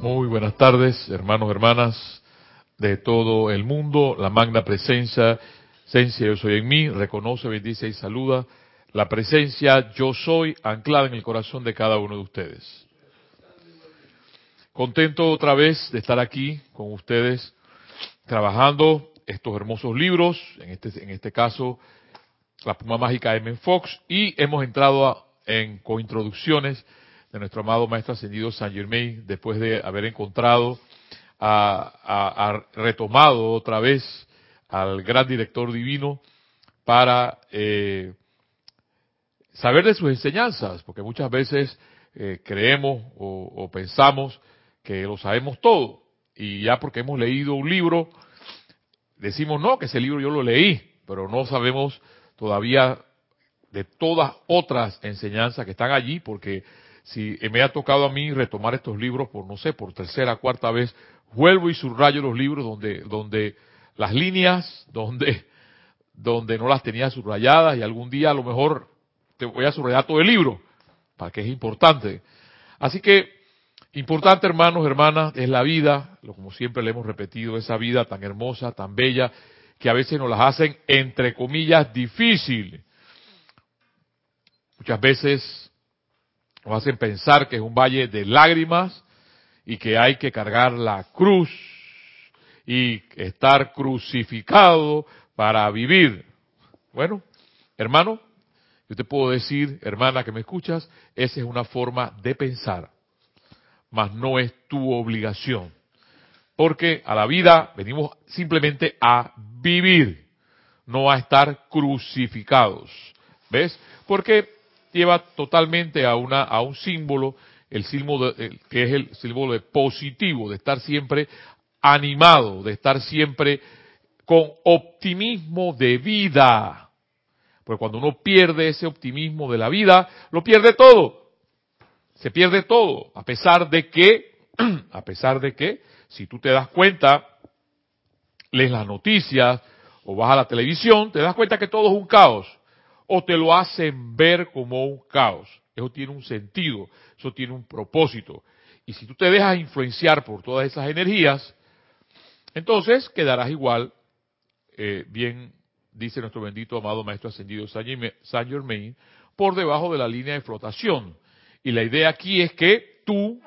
Muy buenas tardes, hermanos, hermanas de todo el mundo. La magna presencia, esencia yo soy en mí, reconoce, bendice y saluda la presencia yo soy anclada en el corazón de cada uno de ustedes. Contento otra vez de estar aquí con ustedes trabajando estos hermosos libros, en este, en este caso La Puma Mágica de M. Fox, y hemos entrado en cointroducciones nuestro amado Maestro Ascendido San Germain, después de haber encontrado, a, retomado otra vez al gran director divino para eh, saber de sus enseñanzas, porque muchas veces eh, creemos o, pensamos que lo sabemos todo, y ya porque hemos leído un libro, decimos no, que ese libro yo lo leí, pero no sabemos todavía de todas otras enseñanzas que están allí, porque si me ha tocado a mí retomar estos libros por, no sé, por tercera, cuarta vez, vuelvo y subrayo los libros donde, donde las líneas, donde, donde no las tenía subrayadas y algún día a lo mejor te voy a subrayar todo el libro, para que es importante. Así que, importante hermanos, hermanas, es la vida, como siempre le hemos repetido, esa vida tan hermosa, tan bella, que a veces nos las hacen, entre comillas, difícil. Muchas veces hacen pensar que es un valle de lágrimas y que hay que cargar la cruz y estar crucificado para vivir. Bueno, hermano, yo te puedo decir, hermana que me escuchas, esa es una forma de pensar, mas no es tu obligación. Porque a la vida venimos simplemente a vivir, no a estar crucificados. ¿Ves? Porque lleva totalmente a una a un símbolo, el símbolo de, que es el símbolo de positivo, de estar siempre animado, de estar siempre con optimismo de vida. Porque cuando uno pierde ese optimismo de la vida, lo pierde todo. Se pierde todo, a pesar de que, a pesar de que, si tú te das cuenta, lees las noticias o vas a la televisión, te das cuenta que todo es un caos o te lo hacen ver como un caos. Eso tiene un sentido, eso tiene un propósito. Y si tú te dejas influenciar por todas esas energías, entonces quedarás igual, eh, bien dice nuestro bendito amado Maestro Ascendido Saint Germain, por debajo de la línea de flotación. Y la idea aquí es que tú,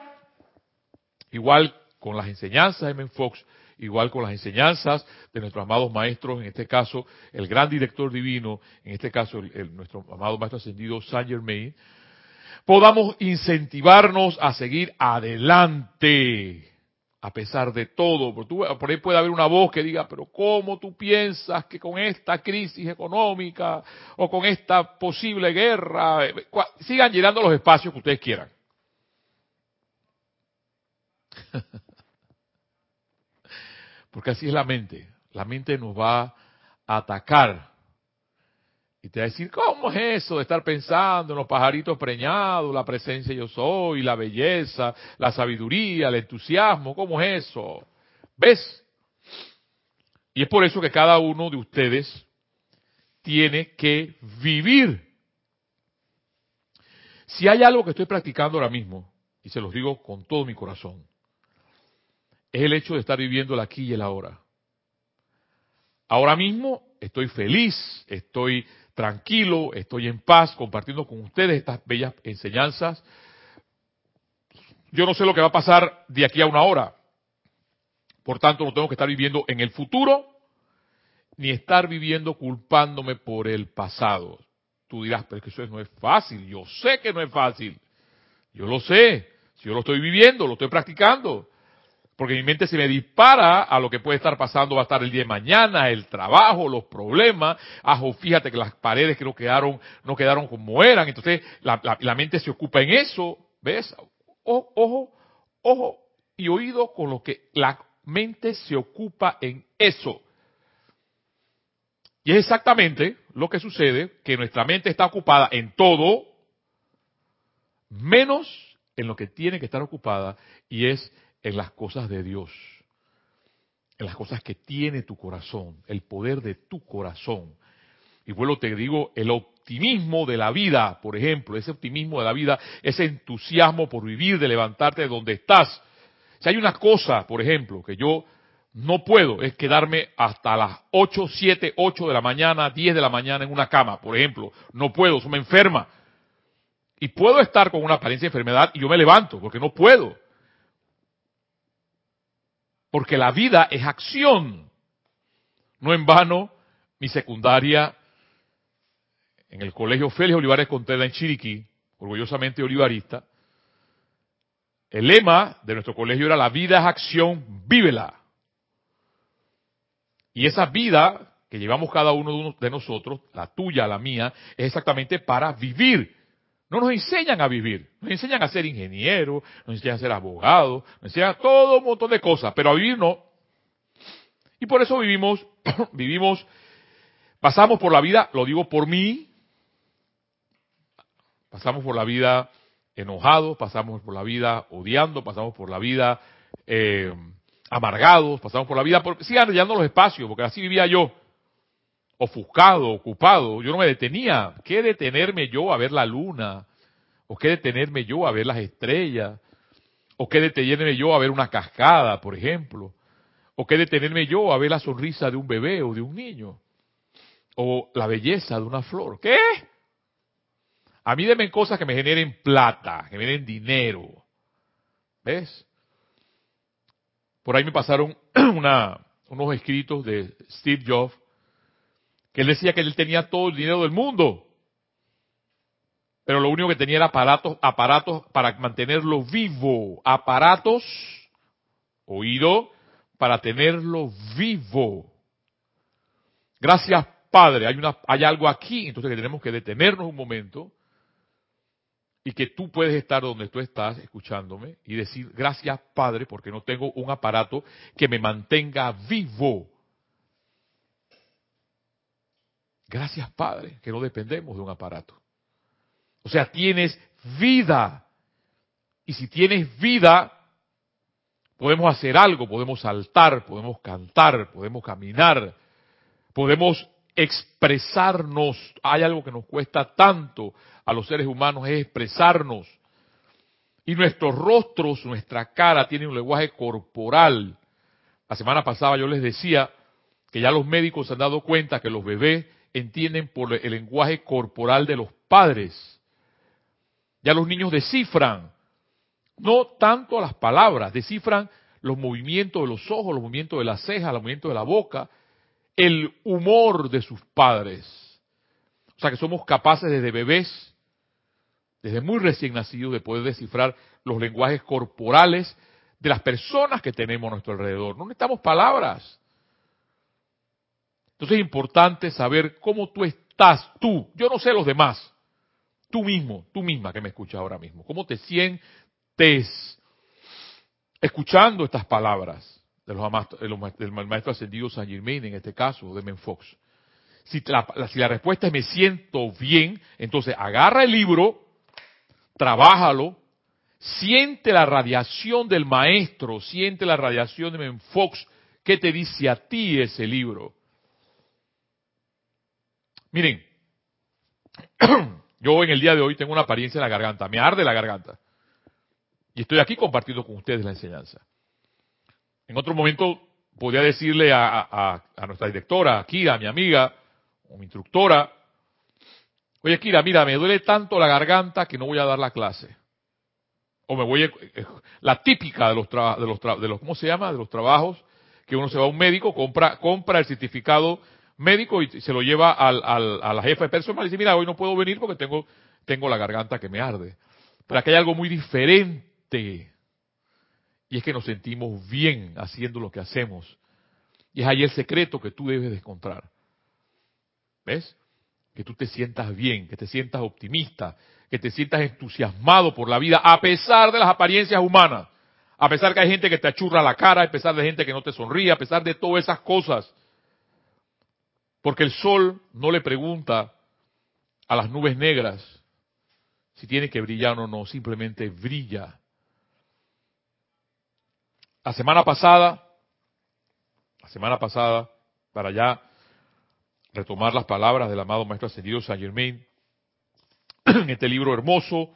igual con las enseñanzas de Men Fox, igual con las enseñanzas de nuestros amados maestros, en este caso el gran director divino, en este caso nuestro amado maestro ascendido Saint Germain, podamos incentivarnos a seguir adelante a pesar de todo. Por, por ahí puede haber una voz que diga, pero ¿cómo tú piensas que con esta crisis económica o con esta posible guerra, sigan llenando los espacios que ustedes quieran? Porque así es la mente. La mente nos va a atacar. Y te va a decir, ¿cómo es eso de estar pensando en los pajaritos preñados, la presencia yo soy, la belleza, la sabiduría, el entusiasmo? ¿Cómo es eso? ¿Ves? Y es por eso que cada uno de ustedes tiene que vivir. Si hay algo que estoy practicando ahora mismo, y se los digo con todo mi corazón, es el hecho de estar viviendo el aquí y el ahora. Ahora mismo estoy feliz, estoy tranquilo, estoy en paz compartiendo con ustedes estas bellas enseñanzas. Yo no sé lo que va a pasar de aquí a una hora. Por tanto, no tengo que estar viviendo en el futuro ni estar viviendo culpándome por el pasado. Tú dirás, pero es que eso no es fácil. Yo sé que no es fácil. Yo lo sé. Si yo lo estoy viviendo, lo estoy practicando porque mi mente se me dispara a lo que puede estar pasando, va a estar el día de mañana, el trabajo, los problemas, ajo, fíjate que las paredes que no quedaron, no quedaron como eran, entonces la, la, mente se ocupa en eso, ¿ves? Ojo, ojo, ojo y oído con lo que la mente se ocupa en eso. Y es exactamente lo que sucede, que nuestra mente está ocupada en todo, menos en lo que tiene que estar ocupada, y es en las cosas de Dios, en las cosas que tiene tu corazón, el poder de tu corazón. Y vuelvo te digo, el optimismo de la vida, por ejemplo, ese optimismo de la vida, ese entusiasmo por vivir, de levantarte de donde estás. Si hay una cosa, por ejemplo, que yo no puedo, es quedarme hasta las 8, 7, 8 de la mañana, 10 de la mañana en una cama, por ejemplo. No puedo, eso me enferma. Y puedo estar con una apariencia de enfermedad y yo me levanto, porque no puedo. Porque la vida es acción. No en vano, mi secundaria en el colegio Félix Olivares Contela en Chiriquí, orgullosamente olivarista, el lema de nuestro colegio era la vida es acción, vívela. Y esa vida que llevamos cada uno de nosotros, la tuya, la mía, es exactamente para vivir. No nos enseñan a vivir, nos enseñan a ser ingenieros, nos enseñan a ser abogados, nos enseñan todo un montón de cosas, pero a vivir no. Y por eso vivimos, vivimos, pasamos por la vida, lo digo por mí, pasamos por la vida enojados, pasamos por la vida odiando, pasamos por la vida eh, amargados, pasamos por la vida, porque sigan los espacios, porque así vivía yo, ofuscado, ocupado, yo no me detenía, ¿qué detenerme yo a ver la luna? ¿O qué detenerme yo a ver las estrellas? ¿O qué detenerme yo a ver una cascada, por ejemplo? ¿O qué detenerme yo a ver la sonrisa de un bebé o de un niño? ¿O la belleza de una flor? ¿Qué? A mí denme cosas que me generen plata, que me den dinero. ¿Ves? Por ahí me pasaron unos escritos de Steve Jobs que él decía que él tenía todo el dinero del mundo. Pero lo único que tenía era aparatos, aparatos para mantenerlo vivo. Aparatos, oído, para tenerlo vivo. Gracias, Padre. Hay, una, hay algo aquí, entonces que tenemos que detenernos un momento y que tú puedes estar donde tú estás escuchándome y decir gracias Padre porque no tengo un aparato que me mantenga vivo. Gracias Padre que no dependemos de un aparato. O sea, tienes vida. Y si tienes vida, podemos hacer algo, podemos saltar, podemos cantar, podemos caminar, podemos expresarnos. Hay algo que nos cuesta tanto a los seres humanos, es expresarnos. Y nuestros rostros, nuestra cara tiene un lenguaje corporal. La semana pasada yo les decía que ya los médicos se han dado cuenta que los bebés entienden por el lenguaje corporal de los padres. Ya los niños descifran, no tanto las palabras, descifran los movimientos de los ojos, los movimientos de las cejas, los movimientos de la boca, el humor de sus padres. O sea que somos capaces desde bebés, desde muy recién nacidos, de poder descifrar los lenguajes corporales de las personas que tenemos a nuestro alrededor. No necesitamos palabras. Entonces es importante saber cómo tú estás, tú. Yo no sé los demás. Tú mismo, tú misma que me escuchas ahora mismo. ¿Cómo te sientes escuchando estas palabras? de los, del maestro ascendido San Germain, en este caso, de Menfox. Si la, si la respuesta es me siento bien, entonces agarra el libro, trabájalo, siente la radiación del maestro, siente la radiación de Menfox, ¿qué te dice a ti ese libro? Miren, yo en el día de hoy tengo una apariencia en la garganta, me arde la garganta. Y estoy aquí compartiendo con ustedes la enseñanza. En otro momento podría decirle a, nuestra directora, a Kira, mi amiga, o mi instructora, oye Kira, mira, me duele tanto la garganta que no voy a dar la clase. O me voy, a, la típica de los, de los, de los, ¿cómo se llama? De los trabajos, que uno se va a un médico, compra, compra el certificado médico y se lo lleva al, a la jefa de personal y dice, mira, hoy no puedo venir porque tengo, tengo la garganta que me arde. Pero aquí hay algo muy diferente. Y es que nos sentimos bien haciendo lo que hacemos. Y es ahí el secreto que tú debes de encontrar. ¿Ves? Que tú te sientas bien, que te sientas optimista, que te sientas entusiasmado por la vida, a pesar de las apariencias humanas. A pesar que hay gente que te achurra la cara, a pesar de gente que no te sonríe, a pesar de todas esas cosas. Porque el sol no le pregunta a las nubes negras si tiene que brillar o no, simplemente brilla. La semana pasada, la semana pasada, para ya retomar las palabras del amado Maestro Ascendido Saint Germain, en este libro hermoso,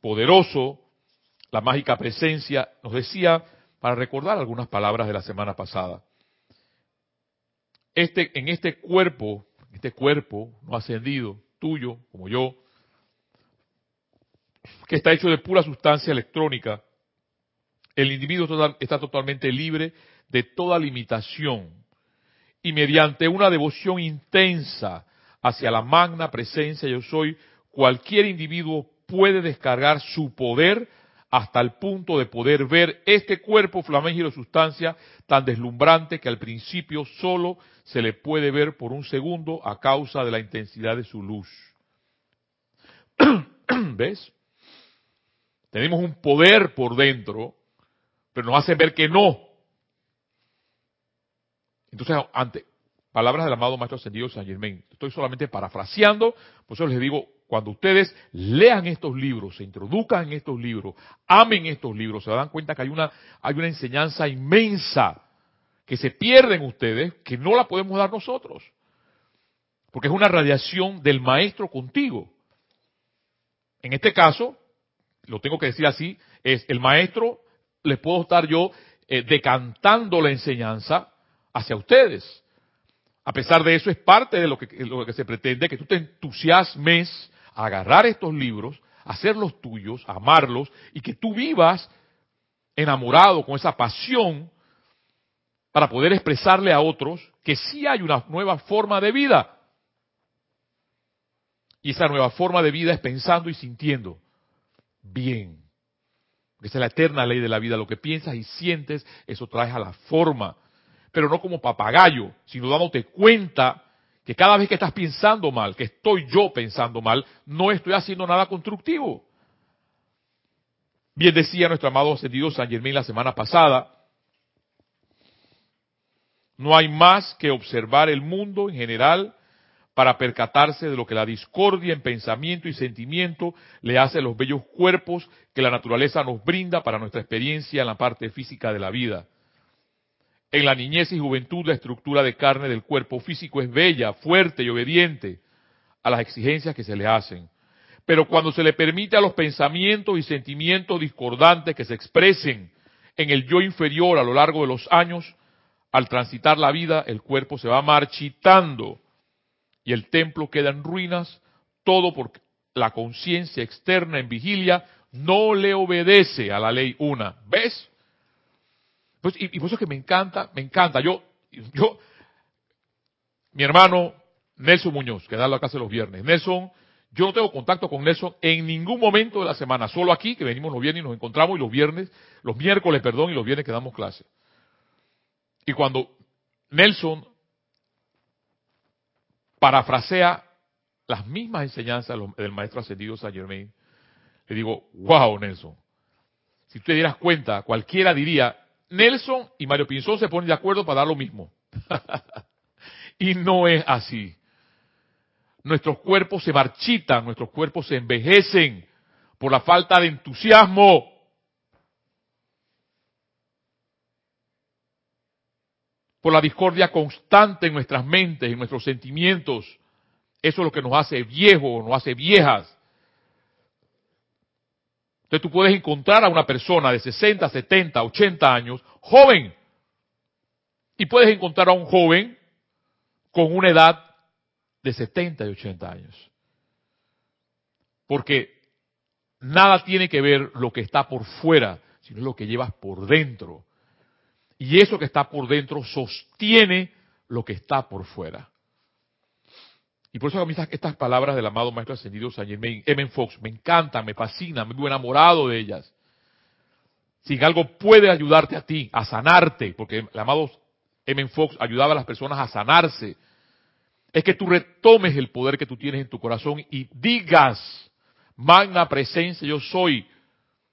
poderoso, La mágica presencia, nos decía para recordar algunas palabras de la semana pasada. Este, en este cuerpo, este cuerpo no ascendido, tuyo, como yo, que está hecho de pura sustancia electrónica, el individuo está totalmente libre de toda limitación y mediante una devoción intensa hacia la magna presencia yo soy, cualquier individuo puede descargar su poder hasta el punto de poder ver este cuerpo flamígero de sustancia tan deslumbrante que al principio solo se le puede ver por un segundo a causa de la intensidad de su luz. ¿Ves? Tenemos un poder por dentro, pero nos hace ver que no. Entonces, ante palabras del amado Maestro Ascendido San Germain, estoy solamente parafraseando, por eso les digo, cuando ustedes lean estos libros, se introduzcan en estos libros, amen estos libros, se dan cuenta que hay una, hay una enseñanza inmensa que se pierde en ustedes, que no la podemos dar nosotros. Porque es una radiación del maestro contigo. En este caso, lo tengo que decir así, es el maestro, les puedo estar yo eh, decantando la enseñanza hacia ustedes. A pesar de eso, es parte de lo que, lo que se pretende, que tú te entusiasmes agarrar estos libros, hacerlos tuyos, amarlos, y que tú vivas enamorado con esa pasión para poder expresarle a otros que sí hay una nueva forma de vida. Y esa nueva forma de vida es pensando y sintiendo bien. Esa es la eterna ley de la vida. Lo que piensas y sientes, eso traes a la forma. Pero no como papagayo, sino dándote cuenta que cada vez que estás pensando mal, que estoy yo pensando mal, no estoy haciendo nada constructivo. Bien decía nuestro amado ascendido San Germán la semana pasada, no hay más que observar el mundo en general para percatarse de lo que la discordia en pensamiento y sentimiento le hace a los bellos cuerpos que la naturaleza nos brinda para nuestra experiencia en la parte física de la vida. En la niñez y juventud la estructura de carne del cuerpo físico es bella, fuerte y obediente a las exigencias que se le hacen. Pero cuando se le permite a los pensamientos y sentimientos discordantes que se expresen en el yo inferior a lo largo de los años, al transitar la vida el cuerpo se va marchitando y el templo queda en ruinas, todo porque la conciencia externa en vigilia no le obedece a la ley una. ¿Ves? Pues, y, por eso es que me encanta, me encanta. Yo, yo, mi hermano Nelson Muñoz, que da la casa los viernes. Nelson, yo no tengo contacto con Nelson en ningún momento de la semana, solo aquí, que venimos los viernes y nos encontramos, y los viernes, los miércoles, perdón, y los viernes que damos clase. Y cuando Nelson parafrasea las mismas enseñanzas del maestro ascendido Saint Germain, le digo, wow, Nelson. Si tú te dieras cuenta, cualquiera diría, Nelson y Mario Pinzón se ponen de acuerdo para dar lo mismo. y no es así. Nuestros cuerpos se marchitan, nuestros cuerpos se envejecen por la falta de entusiasmo. por la discordia constante en nuestras mentes, en nuestros sentimientos. Eso es lo que nos hace viejos, nos hace viejas. Entonces tú puedes encontrar a una persona de 60, 70, 80 años, joven, y puedes encontrar a un joven con una edad de 70 y 80 años. Porque nada tiene que ver lo que está por fuera, sino lo que llevas por dentro. Y eso que está por dentro sostiene lo que está por fuera. Y por eso a mí estas, palabras del amado Maestro Ascendido San Germain, M. Fox, me encantan, me fascinan, me vivo enamorado de ellas. Si algo puede ayudarte a ti, a sanarte, porque el amado M. Fox ayudaba a las personas a sanarse, es que tú retomes el poder que tú tienes en tu corazón y digas, magna presencia yo soy,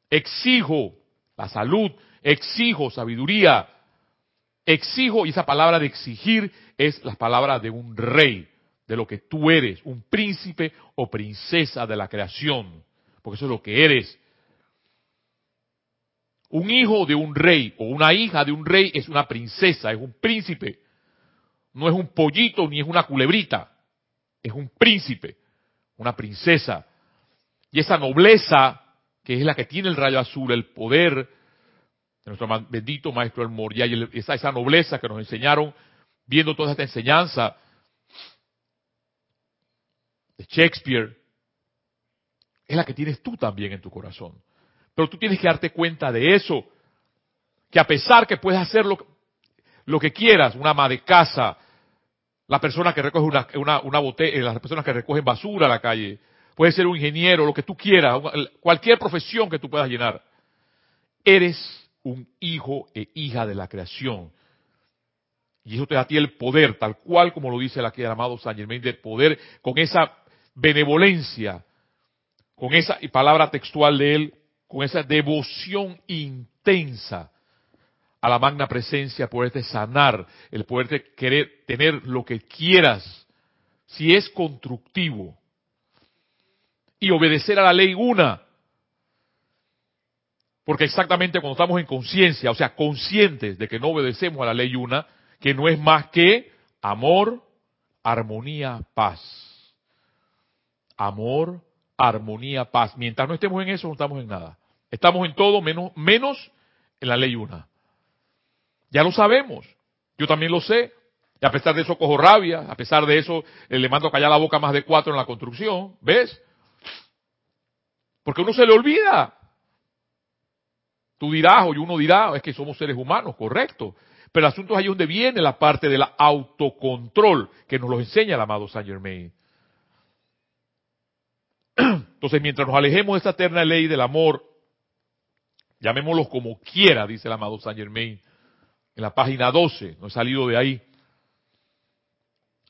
exijo la salud, exijo sabiduría, exijo, y esa palabra de exigir es la palabra de un rey, de lo que tú eres, un príncipe o princesa de la creación, porque eso es lo que eres. Un hijo de un rey o una hija de un rey es una princesa, es un príncipe. No es un pollito ni es una culebrita, es un príncipe, una princesa. Y esa nobleza, que es la que tiene el rayo azul, el poder de nuestro bendito maestro El Moria y esa, esa nobleza que nos enseñaron viendo toda esta enseñanza Shakespeare, es la que tienes tú también en tu corazón. Pero tú tienes que darte cuenta de eso, que a pesar que puedes hacer lo, lo que quieras, una ama de casa, la persona que recoge una, una, botella, las personas que recogen basura a la calle, puede ser un ingeniero, lo que tú quieras, cualquier profesión que tú puedas llenar. Eres un hijo e hija de la creación. Y eso te da a ti el poder, tal cual como lo dice el aquí el amado San Germain, de poder con esa benevolencia, con esa palabra textual de él, con esa devoción intensa a la magna presencia, poderte sanar, el poderte querer tener lo que quieras, si es constructivo, y obedecer a la ley una. Porque exactamente cuando estamos en conciencia, o sea, conscientes de que no obedecemos a la ley una, que no es más que amor, armonía, paz. Amor, armonía, paz. Mientras no estemos en eso, no estamos en nada. Estamos en todo menos, menos en la ley una. Ya lo sabemos. Yo también lo sé. Y a pesar de eso cojo rabia. A pesar de eso eh, le mando callar la boca más de cuatro en la construcción. ¿Ves? Porque uno se le olvida. Tú dirás, o uno dirá, es que somos seres humanos, correcto. Pero el asunto es ahí donde viene la parte del autocontrol que nos lo enseña el amado Saint Germain. Entonces, mientras nos alejemos de esta eterna ley del amor, llamémoslos como quiera, dice el amado Saint Germain, en la página 12, no he salido de ahí.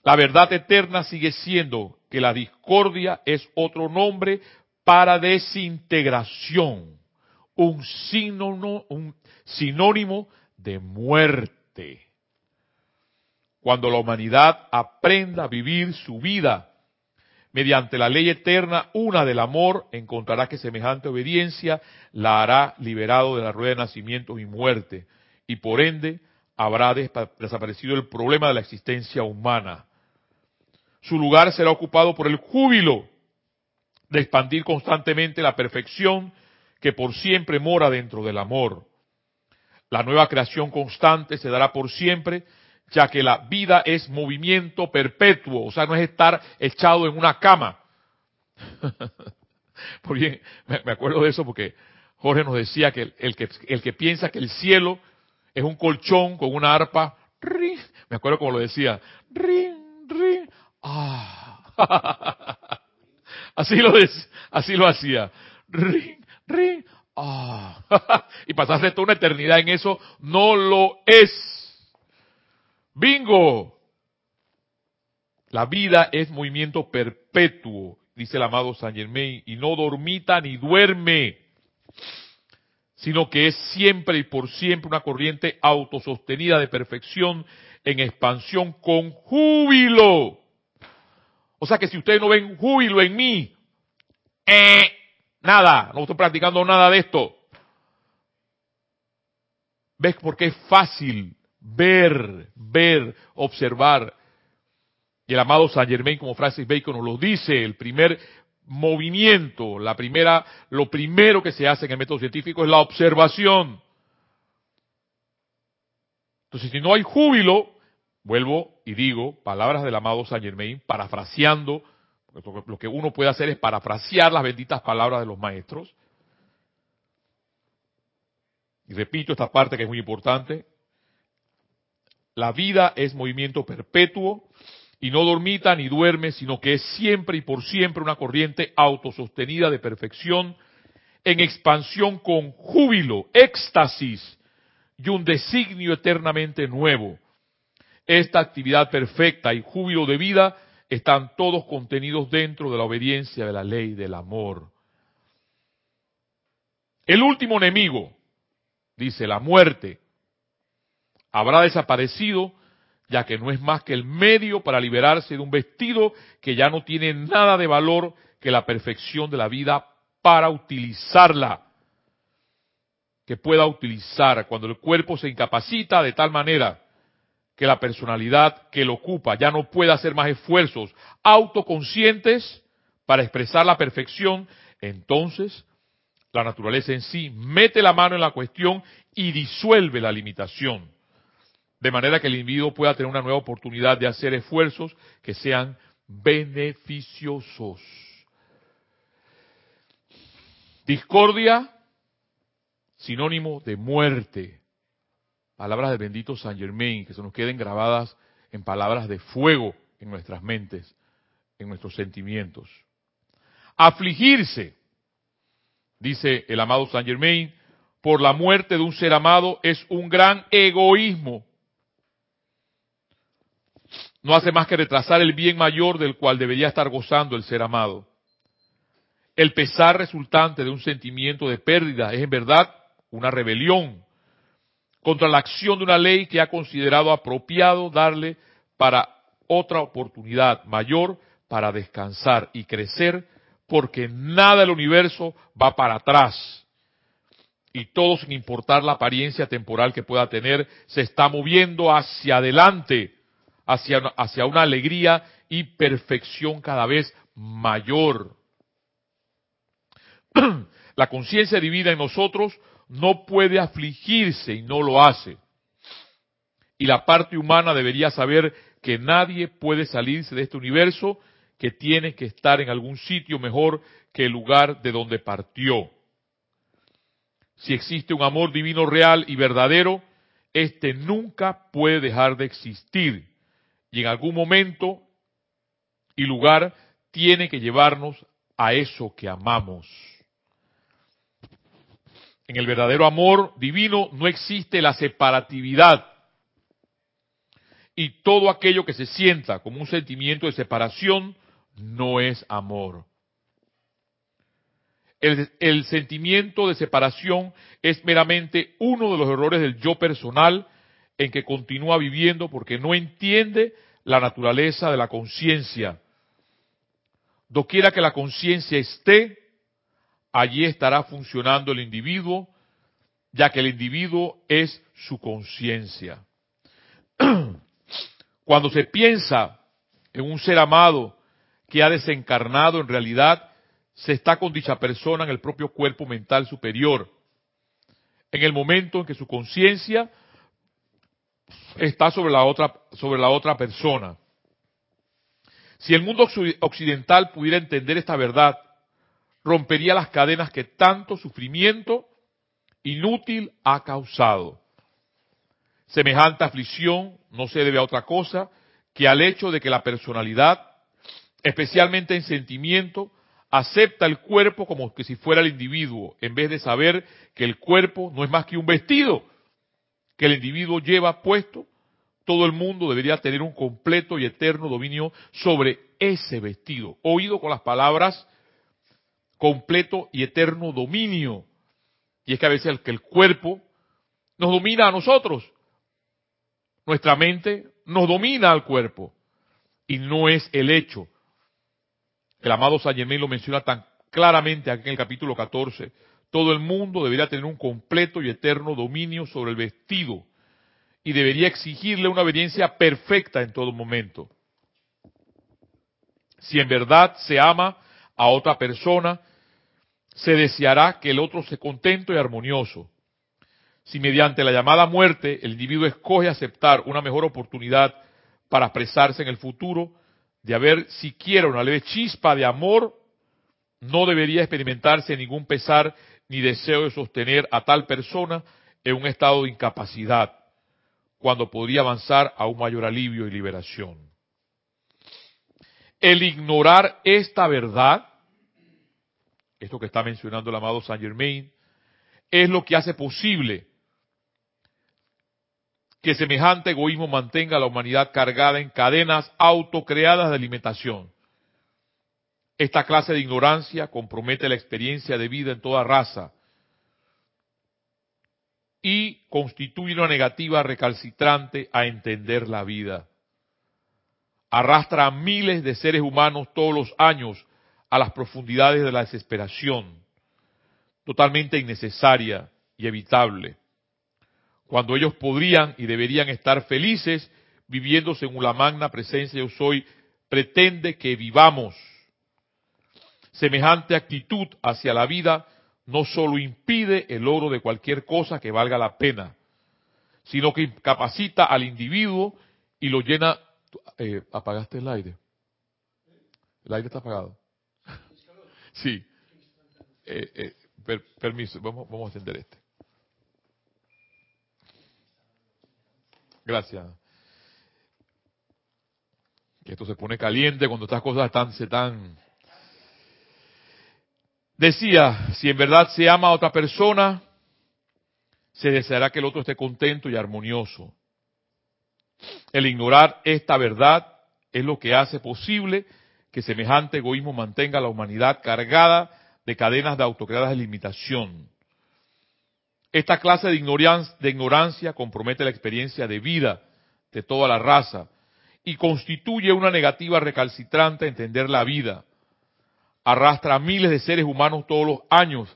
La verdad eterna sigue siendo que la discordia es otro nombre para desintegración, un un sinónimo de muerte. Cuando la humanidad aprenda a vivir su vida mediante la ley eterna, una del amor, encontrará que semejante obediencia la hará liberado de la rueda de nacimiento y muerte, y por ende habrá desaparecido el problema de la existencia humana. Su lugar será ocupado por el júbilo de expandir constantemente la perfección que por siempre mora dentro del amor. La nueva creación constante se dará por siempre, ya que la vida es movimiento perpetuo, o sea, no es estar echado en una cama. Por bien, me acuerdo de eso porque Jorge nos decía que el, que piensa que el cielo es un colchón con una arpa, me acuerdo como lo decía, ah. Así lo, es, así lo hacía. Ring, ring, ah. y pasarse toda una eternidad en eso no lo es. Bingo. La vida es movimiento perpetuo, dice el amado Saint Germain, y no dormita ni duerme, sino que es siempre y por siempre una corriente autosostenida de perfección en expansión con júbilo o sea que si ustedes no ven júbilo en mí, eh, nada, no estoy practicando nada de esto. ¿Ves por qué es fácil ver, ver, observar? Y el amado Saint Germain, como Francis Bacon nos lo dice, el primer movimiento, la primera, lo primero que se hace en el método científico es la observación. Entonces, si no hay júbilo, Vuelvo y digo palabras del amado Saint Germain, parafraseando, lo que uno puede hacer es parafrasear las benditas palabras de los maestros. Y repito esta parte que es muy importante. La vida es movimiento perpetuo y no dormita ni duerme, sino que es siempre y por siempre una corriente autosostenida de perfección en expansión con júbilo, éxtasis y un designio eternamente nuevo esta actividad perfecta y júbilo de vida están todos contenidos dentro de la obediencia de la ley del amor. El último enemigo, dice la muerte, habrá desaparecido ya que no es más que el medio para liberarse de un vestido que ya no tiene nada de valor que la perfección de la vida para utilizarla, que pueda utilizar cuando el cuerpo se incapacita de tal manera que la personalidad que lo ocupa ya no pueda hacer más esfuerzos autoconscientes para expresar la perfección, entonces la naturaleza en sí, mete la mano en la cuestión y disuelve la limitación, de manera que el individuo pueda tener una nueva oportunidad de hacer esfuerzos que sean beneficiosos. Discordia, sinónimo de muerte. Palabras del bendito San Germain, que se nos queden grabadas en palabras de fuego en nuestras mentes, en nuestros sentimientos. Afligirse, dice el amado San Germain, por la muerte de un ser amado es un gran egoísmo. No hace más que retrasar el bien mayor del cual debería estar gozando el ser amado. El pesar resultante de un sentimiento de pérdida es en verdad una rebelión contra la acción de una ley que ha considerado apropiado darle para otra oportunidad mayor para descansar y crecer, porque nada del universo va para atrás. Y todo sin importar la apariencia temporal que pueda tener, se está moviendo hacia adelante, hacia, hacia una alegría y perfección cada vez mayor. La conciencia divina en nosotros no puede afligirse y no lo hace. Y la parte humana debería saber que nadie puede salirse de este universo, que tiene que estar en algún sitio mejor que el lugar de donde partió. Si existe un amor divino real y verdadero, este nunca puede dejar de existir. Y en algún momento y lugar tiene que llevarnos a eso que amamos. En el verdadero amor divino no existe la separatividad. Y todo aquello que se sienta como un sentimiento de separación no es amor. El, el, sentimiento de separación es meramente uno de los errores del yo personal en que continúa viviendo porque no entiende la naturaleza de la conciencia. Doquiera que la conciencia esté, allí estará funcionando el individuo, ya que el individuo es su conciencia. Cuando se piensa en un ser amado que ha desencarnado en realidad, se está con dicha persona en el propio cuerpo mental superior. En el momento en que su conciencia está sobre la otra, sobre la otra persona. Si el mundo occidental pudiera entender esta verdad, rompería las cadenas que tanto sufrimiento inútil ha causado. Semejante aflicción no se debe a otra cosa que al hecho de que la personalidad, especialmente en sentimiento, acepta el cuerpo como que si fuera el individuo, en vez de saber que el cuerpo no es más que un vestido que el individuo lleva puesto, todo el mundo debería tener un completo y eterno dominio sobre ese vestido. Oído con las palabras completo y eterno dominio. Y es que a veces el, que el cuerpo nos domina a nosotros. Nuestra mente nos domina al cuerpo. Y no es el hecho. El amado San lo menciona tan claramente aquí en el capítulo 14. Todo el mundo debería tener un completo y eterno dominio sobre el vestido y debería exigirle una obediencia perfecta en todo momento. Si en verdad se ama a otra persona, se deseará que el otro se contento y armonioso. Si mediante la llamada muerte el individuo escoge aceptar una mejor oportunidad para expresarse en el futuro, de haber siquiera una leve chispa de amor, no debería experimentarse ningún pesar ni deseo de sostener a tal persona en un estado de incapacidad, cuando podría avanzar a un mayor alivio y liberación. El ignorar esta verdad esto que está mencionando el amado Saint Germain, es lo que hace posible que semejante egoísmo mantenga a la humanidad cargada en cadenas autocreadas de alimentación. Esta clase de ignorancia compromete la experiencia de vida en toda raza y constituye una negativa recalcitrante a entender la vida. Arrastra a miles de seres humanos todos los años a las profundidades de la desesperación, totalmente innecesaria y evitable, cuando ellos podrían y deberían estar felices viviendo según la magna presencia yo soy, pretende que vivamos. Semejante actitud hacia la vida no solo impide el logro de cualquier cosa que valga la pena, sino que incapacita al individuo y lo llena. Eh, ¿Apagaste el aire? El aire está apagado. Sí. Eh, eh, permiso, vamos, a encender este. Gracias. Que esto se pone caliente cuando estas cosas están, se están. Decía, si en verdad se ama a otra persona, se deseará que el otro esté contento y armonioso. El ignorar esta verdad es lo que hace posible que semejante egoísmo mantenga a la humanidad cargada de cadenas de autocreadas de limitación. Esta clase de ignorancia, de ignorancia compromete la experiencia de vida de toda la raza y constituye una negativa recalcitrante a entender la vida. Arrastra a miles de seres humanos todos los años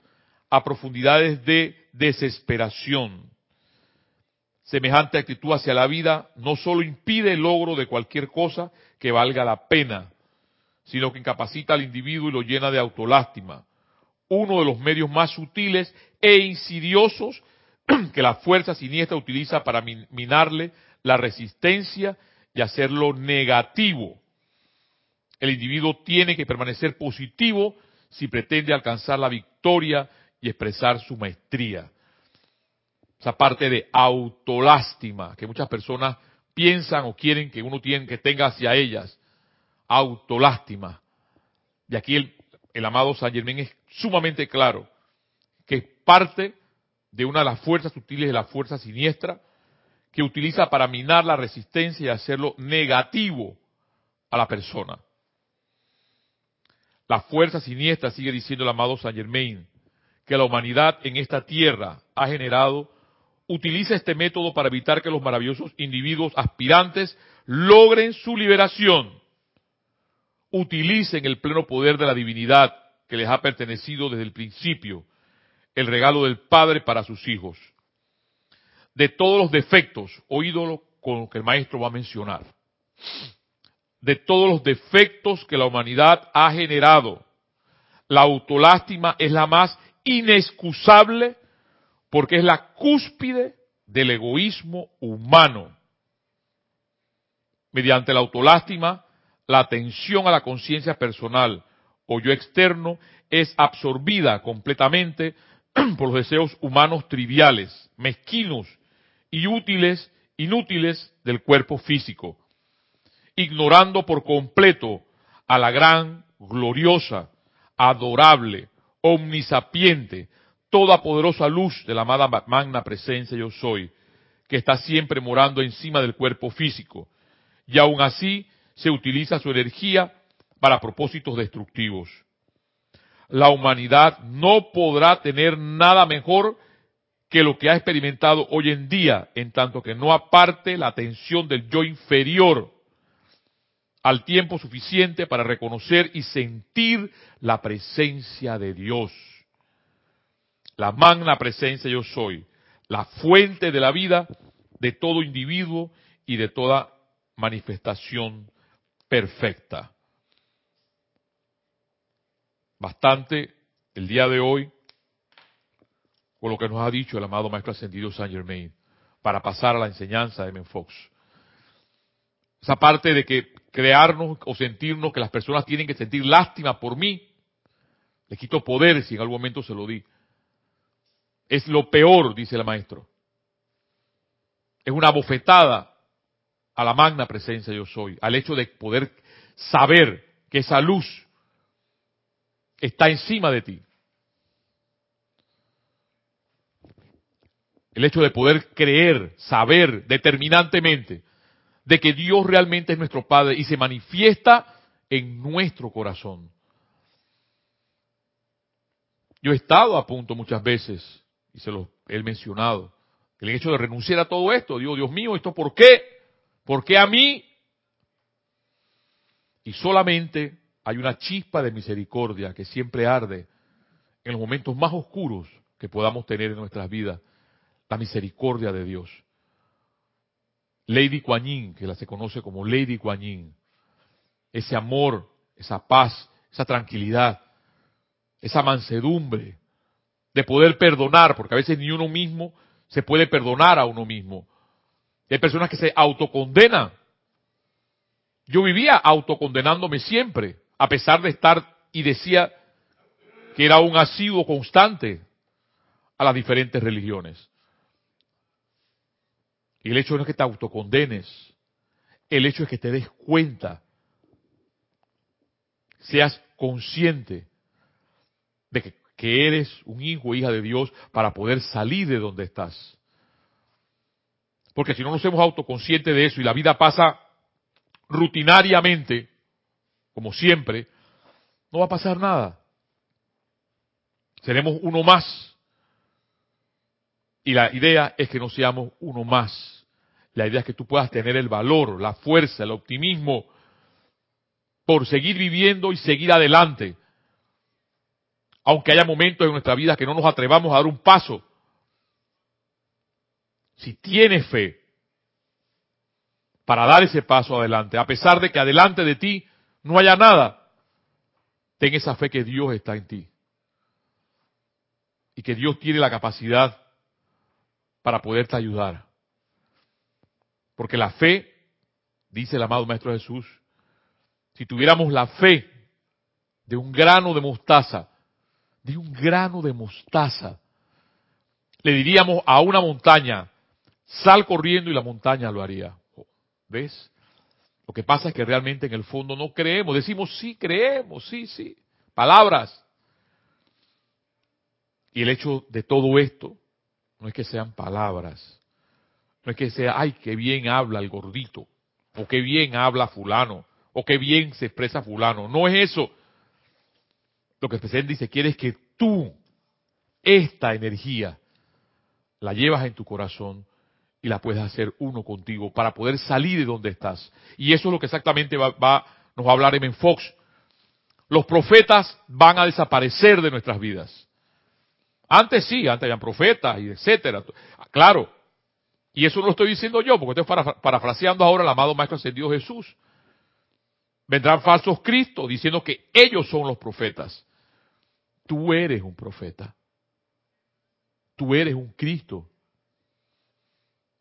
a profundidades de desesperación. Semejante actitud hacia la vida no solo impide el logro de cualquier cosa que valga la pena, sino que incapacita al individuo y lo llena de autolástima. Uno de los medios más sutiles e insidiosos que la fuerza siniestra utiliza para minarle la resistencia y hacerlo negativo. El individuo tiene que permanecer positivo si pretende alcanzar la victoria y expresar su maestría. Esa parte de autolástima que muchas personas piensan o quieren que uno tiene que tenga hacia ellas. Autolástima. Y aquí el, el amado San Germán es sumamente claro que es parte de una de las fuerzas sutiles de la fuerza siniestra que utiliza para minar la resistencia y hacerlo negativo a la persona. La fuerza siniestra, sigue diciendo el amado Saint Germain, que la humanidad en esta tierra ha generado, utiliza este método para evitar que los maravillosos individuos aspirantes logren su liberación. Utilicen el pleno poder de la divinidad que les ha pertenecido desde el principio, el regalo del Padre para sus hijos. De todos los defectos, oídolo con lo que el maestro va a mencionar, de todos los defectos que la humanidad ha generado, la autolástima es la más inexcusable porque es la cúspide del egoísmo humano. Mediante la autolástima, la atención a la conciencia personal o yo externo es absorbida completamente por los deseos humanos triviales, mezquinos y útiles, inútiles del cuerpo físico, ignorando por completo a la gran, gloriosa, adorable, omnisapiente, toda poderosa luz de la amada magna presencia yo soy, que está siempre morando encima del cuerpo físico, y aún así se utiliza su energía para propósitos destructivos. La humanidad no podrá tener nada mejor que lo que ha experimentado hoy en día, en tanto que no aparte la atención del yo inferior al tiempo suficiente para reconocer y sentir la presencia de Dios. La magna presencia yo soy, la fuente de la vida de todo individuo y de toda manifestación perfecta. Bastante el día de hoy con lo que nos ha dicho el amado Maestro Ascendido Saint Germain para pasar a la enseñanza de Men Fox. Esa parte de que crearnos o sentirnos que las personas tienen que sentir lástima por mí, le quito poder si en algún momento se lo di. Es lo peor, dice el maestro. Es una bofetada a la magna presencia yo soy, al hecho de poder saber que esa luz está encima de ti. El hecho de poder creer, saber determinantemente de que Dios realmente es nuestro Padre y se manifiesta en nuestro corazón. Yo he estado a punto muchas veces, y se lo he mencionado, el hecho de renunciar a todo esto, digo, Dios mío, ¿esto por qué? ¿Por qué a mí? Y solamente hay una chispa de misericordia que siempre arde en los momentos más oscuros que podamos tener en nuestras vidas, la misericordia de Dios. Lady Kuan que la se conoce como Lady Kuan ese amor, esa paz, esa tranquilidad, esa mansedumbre, de poder perdonar, porque a veces ni uno mismo se puede perdonar a uno mismo. Hay personas que se autocondenan. Yo vivía autocondenándome siempre, a pesar de estar y decía que era un asiduo constante a las diferentes religiones. El hecho no es que te autocondenes, el hecho es que te des cuenta, seas consciente de que, eres un hijo o hija de Dios para poder salir de donde estás. Porque si no nos hacemos autoconscientes de eso y la vida pasa rutinariamente, como siempre, no va a pasar nada. Seremos uno más. Y la idea es que no seamos uno más. La idea es que tú puedas tener el valor, la fuerza, el optimismo por seguir viviendo y seguir adelante. Aunque haya momentos en nuestra vida que no nos atrevamos a dar un paso si tienes fe para dar ese paso adelante, a pesar de que adelante de ti no haya nada, ten esa fe que Dios está en ti. Y que Dios tiene la capacidad para poderte ayudar. Porque la fe, dice el amado Maestro Jesús, si tuviéramos la fe de un grano de mostaza, de un grano de mostaza, le diríamos a una montaña, Sal corriendo y la montaña lo haría. ¿Ves? Lo que pasa es que realmente en el fondo no creemos. Decimos sí, creemos, sí, sí. Palabras. Y el hecho de todo esto no es que sean palabras. No es que sea, ay, qué bien habla el gordito. O qué bien habla fulano. O qué bien se expresa fulano. No es eso. Lo que presidente dice, quieres que tú, esta energía, la llevas en tu corazón y la puedes hacer uno contigo para poder salir de donde estás. Y eso es lo que exactamente va, nos va a hablar M. Fox. Los profetas van a desaparecer de nuestras vidas. Antes sí, antes habían profetas y etcétera. Claro. Y eso no lo estoy diciendo yo, porque estoy parafraseando ahora al amado Maestro Ascendido Jesús. Vendrán falsos cristos diciendo que ellos son los profetas. Tú eres un profeta. Tú eres un Cristo.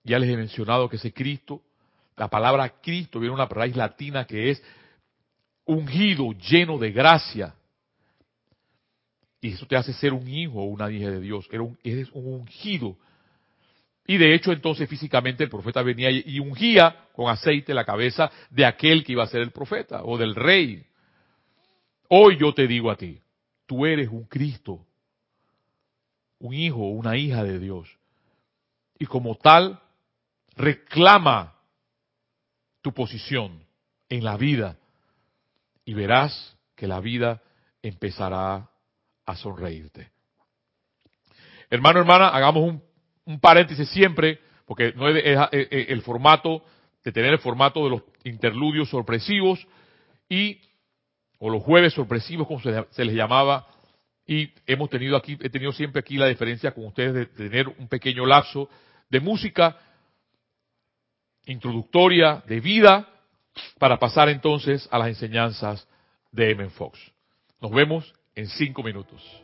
Ya les he mencionado que ese Cristo, la palabra Cristo viene de una raíz latina que es ungido, lleno de gracia. Y eso te hace ser un hijo o una hija de Dios. Eres un ungido. Y de hecho entonces físicamente el profeta venía y ungía con aceite la cabeza de aquel que iba a ser el profeta o del rey. Hoy yo te digo a ti, tú eres un Cristo, un hijo una hija de Dios. Y como tal, reclama tu posición en la vida y verás que la vida empezará a sonreírte. Hermano, hermana, hagamos un, paréntesis siempre, porque no es, el formato de tener el formato de los interludios sorpresivos y o los jueves sorpresivos como se, se les llamaba y hemos tenido aquí he tenido siempre aquí la diferencia con ustedes de tener un pequeño lapso de música introductoria de vida para pasar entonces a las enseñanzas de M. Fox. Nos vemos en cinco minutos.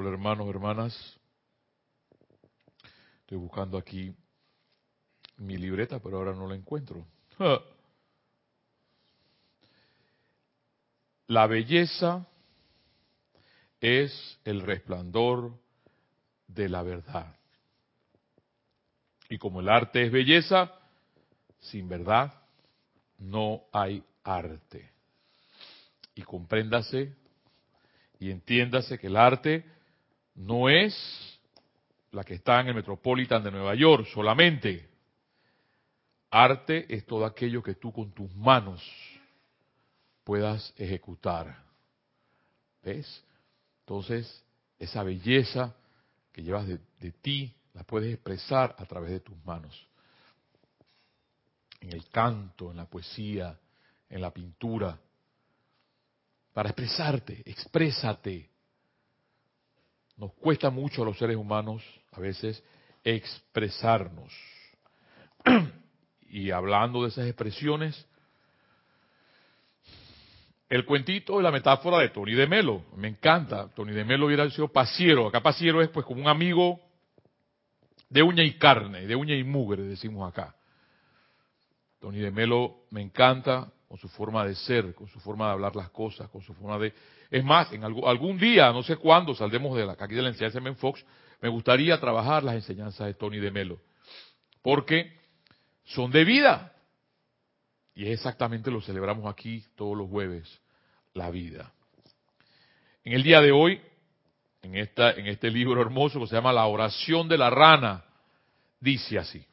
Hola hermanos, hermanas. Estoy buscando aquí mi libreta, pero ahora no la encuentro. La belleza es el resplandor de la verdad. Y como el arte es belleza, sin verdad no hay arte. Y compréndase y entiéndase que el arte no es la que está en el Metropolitan de Nueva York solamente. Arte es todo aquello que tú con tus manos puedas ejecutar. ¿Ves? Entonces, esa belleza que llevas de, ti, la puedes expresar a través de tus manos. En el canto, en la poesía, en la pintura. Para expresarte, exprésate. Nos cuesta mucho a los seres humanos a veces expresarnos. y hablando de esas expresiones, el cuentito y la metáfora de Tony de Melo. Me encanta. Tony de Melo hubiera sido pasiero. Acá pasiero es pues como un amigo de uña y carne, de uña y mugre, decimos acá. Tony de Melo me encanta con su forma de ser, con su forma de hablar las cosas, con su forma de... Es más, en algún, día, no sé cuándo, saldremos de la, aquí de la enseñanza de Fox, me gustaría trabajar las enseñanzas de Tony de Melo. Porque son de vida. Y es exactamente lo celebramos aquí todos los jueves, la vida. En el día de hoy, en, esta, en este libro hermoso que se llama La oración de la rana, dice así.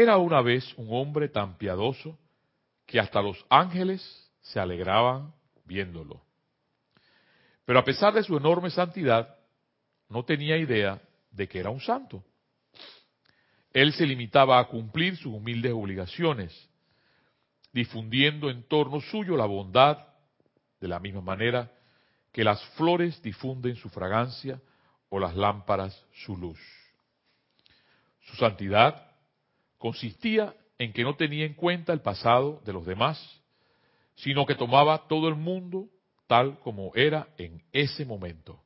Era una vez un hombre tan piadoso que hasta los ángeles se alegraban viéndolo. Pero a pesar de su enorme santidad, no tenía idea de que era un santo. Él se limitaba a cumplir sus humildes obligaciones, difundiendo en torno suyo la bondad, de la misma manera que las flores difunden su fragancia o las lámparas su luz. Su santidad consistía en que no tenía en cuenta el pasado de los demás, sino que tomaba todo el mundo tal como era en ese momento,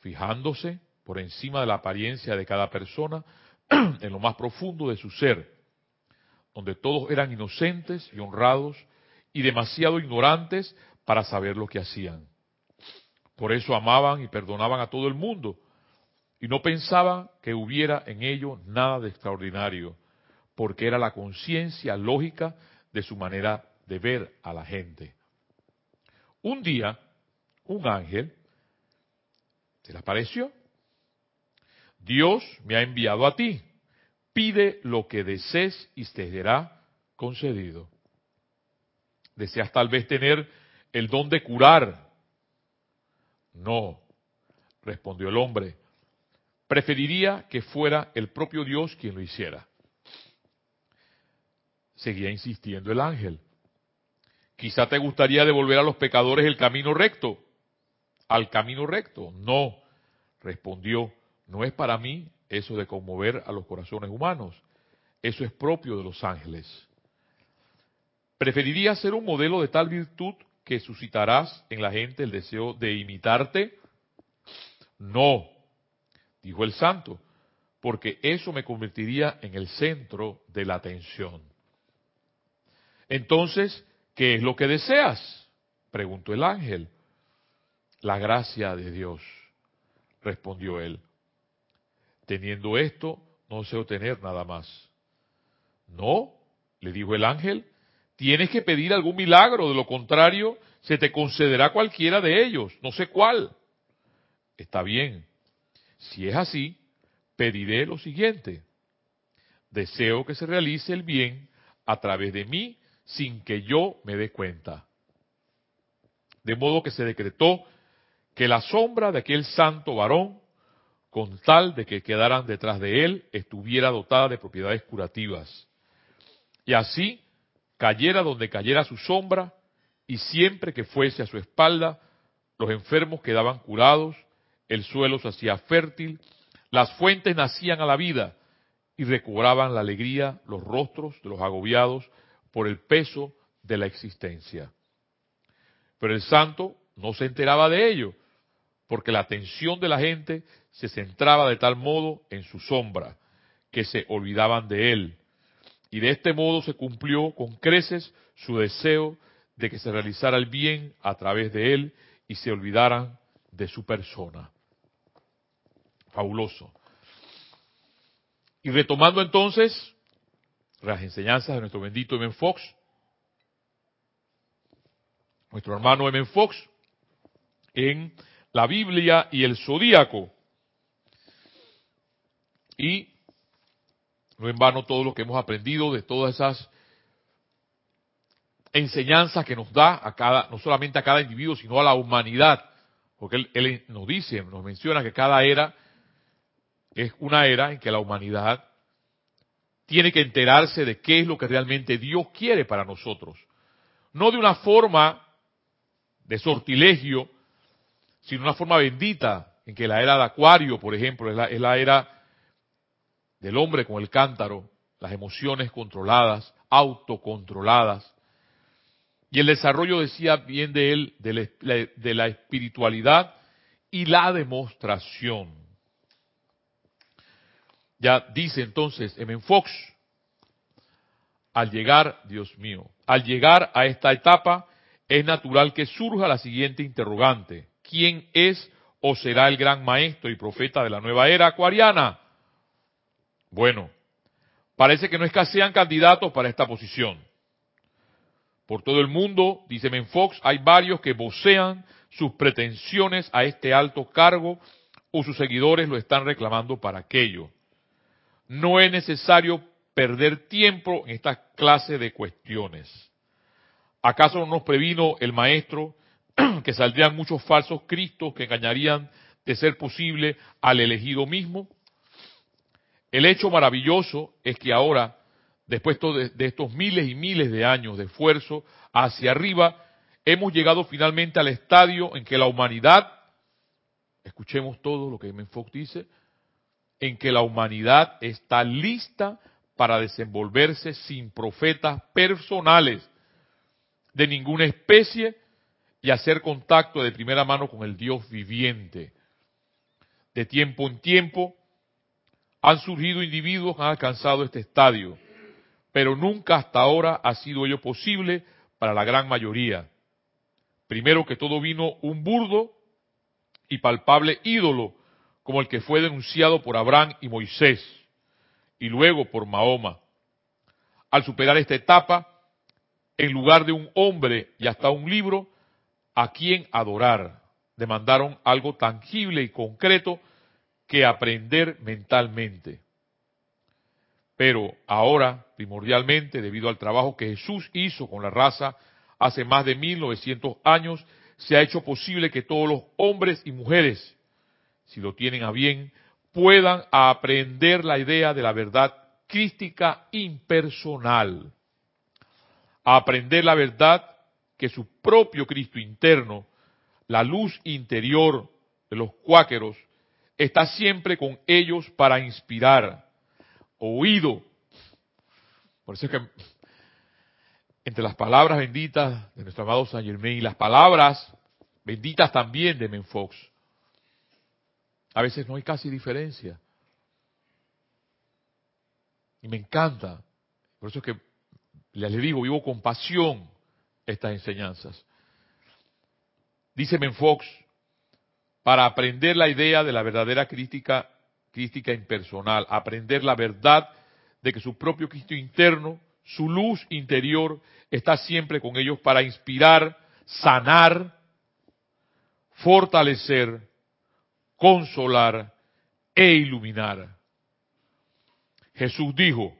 fijándose por encima de la apariencia de cada persona en lo más profundo de su ser, donde todos eran inocentes y honrados y demasiado ignorantes para saber lo que hacían. Por eso amaban y perdonaban a todo el mundo y no pensaban que hubiera en ello nada de extraordinario, porque era la conciencia lógica de su manera de ver a la gente. Un día, un ángel se le apareció Dios me ha enviado a ti. Pide lo que desees y te será concedido. ¿Deseas tal vez tener el don de curar? No, respondió el hombre. Preferiría que fuera el propio Dios quien lo hiciera. Seguía insistiendo el ángel. Quizá te gustaría devolver a los pecadores el camino recto. Al camino recto. No, respondió no es para mí eso de conmover a los corazones humanos. Eso es propio de los ángeles. ¿Preferiría ser un modelo de tal virtud que suscitarás en la gente el deseo de imitarte? No, dijo el santo, porque eso me convertiría en el centro de la atención. Entonces, ¿qué es lo que deseas? preguntó el ángel. La gracia de Dios, respondió él. Teniendo esto, no sé obtener nada más. No, le dijo el ángel, tienes que pedir algún milagro, de lo contrario, se te concederá cualquiera de ellos, no sé cuál. Está bien, si es así, pediré lo siguiente. Deseo que se realice el bien a través de mí sin que yo me dé cuenta. De modo que se decretó que la sombra de aquel santo varón con tal de que quedaran detrás de él, estuviera dotada de propiedades curativas. Y así cayera donde cayera su sombra, y siempre que fuese a su espalda, los enfermos quedaban curados, el suelo se hacía fértil, las fuentes nacían a la vida y recobraban la alegría los rostros de los agobiados por el peso de la existencia. Pero el santo no se enteraba de ello, porque la atención de la gente se centraba de tal modo en su sombra, que se olvidaban de él. Y de este modo se cumplió con creces su deseo de que se realizara el bien a través de él y se olvidaran de su persona. Fabuloso. Y retomando entonces las enseñanzas de nuestro bendito M. Fox, nuestro hermano M. Fox, en la Biblia y el Zodíaco. Y no en vano todo lo que hemos aprendido de todas esas enseñanzas que nos da a cada, no solamente a cada individuo, sino a la humanidad. Porque él, él nos dice, nos menciona que cada era es una era en que la humanidad tiene que enterarse de qué es lo que realmente Dios quiere para nosotros. No de una forma de sortilegio, sino una forma bendita, en que la era de Acuario, por ejemplo, es la, era del hombre con el cántaro, las emociones controladas, autocontroladas. Y el desarrollo, decía bien de él, de la espiritualidad y la demostración. Ya dice entonces M. Fox, al llegar, Dios mío, al llegar a esta etapa, es natural que surja la siguiente interrogante. ¿Quién es o será el gran maestro y profeta de la nueva era acuariana? Bueno, parece que no escasean candidatos para esta posición. Por todo el mundo, dice Menfox, hay varios que vocean sus pretensiones a este alto cargo o sus seguidores lo están reclamando para aquello. No es necesario perder tiempo en esta clase de cuestiones. ¿Acaso no nos previno el maestro que saldrían muchos falsos cristos que engañarían de ser posible al elegido mismo? El hecho maravilloso es que ahora, después de estos miles y miles de años de esfuerzo hacia arriba, hemos llegado finalmente al estadio en que la humanidad, escuchemos todo lo que Menfox dice, en que la humanidad está lista para desenvolverse sin profetas personales de ninguna especie y hacer contacto de primera mano con el Dios viviente. De tiempo en tiempo han surgido individuos que han alcanzado este estadio, pero nunca hasta ahora ha sido ello posible para la gran mayoría. Primero que todo vino un burdo y palpable ídolo como el que fue denunciado por Abraham y Moisés, y luego por Mahoma. Al superar esta etapa, en lugar de un hombre y hasta un libro, a quien adorar, demandaron algo tangible y concreto que aprender mentalmente. Pero ahora, primordialmente, debido al trabajo que Jesús hizo con la raza hace más de 1900 años, se ha hecho posible que todos los hombres y mujeres si lo tienen a bien, puedan aprender la idea de la verdad crística impersonal. Aprender la verdad que su propio Cristo interno, la luz interior de los cuáqueros, está siempre con ellos para inspirar. Oído. Por eso es que entre las palabras benditas de nuestro amado San Germain y las palabras benditas también de Menfox, a veces no hay casi diferencia. Y me encanta. Por eso es que les digo, vivo con pasión estas enseñanzas. Dice Menfox, para aprender la idea de la verdadera crítica, crítica impersonal, aprender la verdad de que su propio Cristo interno, su luz interior, está siempre con ellos para inspirar, sanar, fortalecer, consolar e iluminar. Jesús dijo,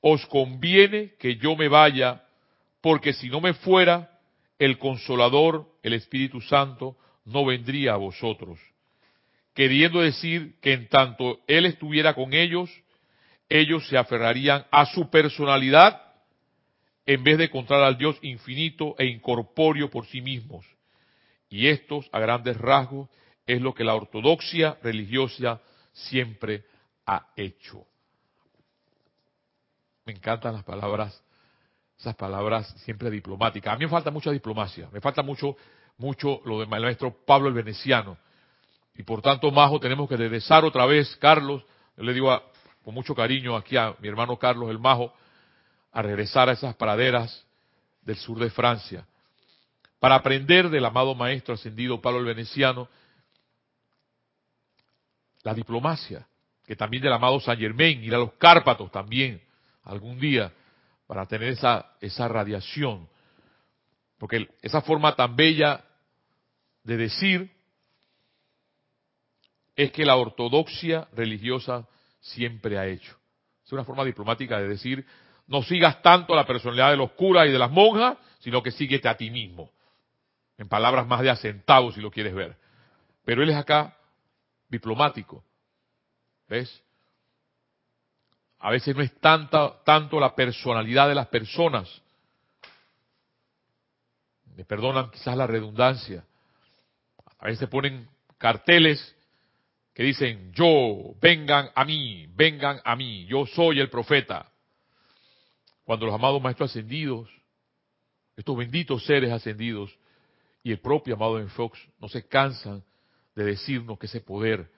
os conviene que yo me vaya, porque si no me fuera, el consolador, el Espíritu Santo, no vendría a vosotros. Queriendo decir que en tanto Él estuviera con ellos, ellos se aferrarían a su personalidad en vez de encontrar al Dios infinito e incorpóreo por sí mismos. Y estos, a grandes rasgos, es lo que la ortodoxia religiosa siempre ha hecho. Me encantan las palabras, esas palabras siempre diplomáticas. A mí me falta mucha diplomacia, me falta mucho mucho lo del maestro Pablo el Veneciano. Y por tanto, Majo, tenemos que regresar otra vez, Carlos, yo le digo con mucho cariño aquí a mi hermano Carlos el Majo, a regresar a esas praderas del sur de Francia, para aprender del amado maestro ascendido Pablo el Veneciano la diplomacia, que también del amado San Germain, ir a los Cárpatos también, algún día, para tener esa, esa radiación. Porque esa forma tan bella de decir es que la ortodoxia religiosa siempre ha hecho. Es una forma diplomática de decir, no sigas tanto la personalidad de los curas y de las monjas, sino que síguete a ti mismo. En palabras más de asentado, si lo quieres ver. Pero él es acá diplomático. ¿Ves? A veces no es tanta, tanto la personalidad de las personas. Me perdonan quizás la redundancia. A veces ponen carteles que dicen, yo, vengan a mí, vengan a mí, yo soy el profeta. Cuando los amados maestros ascendidos, estos benditos seres ascendidos y el propio amado en Fox no se cansan de decirnos que ese poder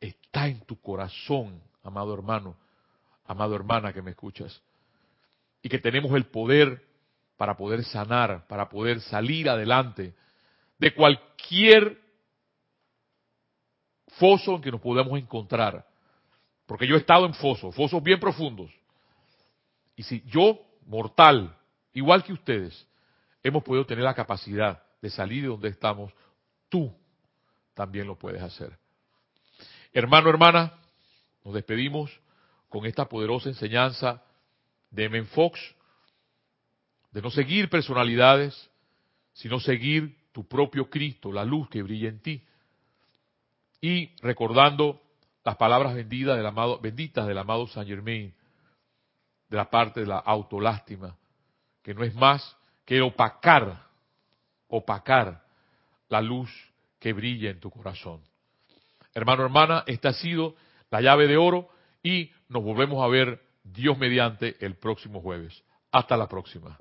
está en tu corazón, amado hermano, amado hermana que me escuchas. Y que tenemos el poder para poder sanar, para poder salir adelante de cualquier foso en que nos podamos encontrar. Porque yo he estado en fosos, fosos bien profundos. Y si yo, mortal, igual que ustedes, hemos podido tener la capacidad de salir de donde estamos, tú también lo puedes hacer. Hermano, hermana, nos despedimos con esta poderosa enseñanza de Men Fox, de no seguir personalidades, sino seguir tu propio Cristo, la luz que brilla en ti. Y recordando las palabras benditas del amado, benditas del amado Saint Germain, de la parte de la autolástima, que no es más que opacar, opacar la luz que brilla en tu corazón. Hermano, hermana, esta ha sido la llave de oro y nos volvemos a ver Dios mediante el próximo jueves. Hasta la próxima.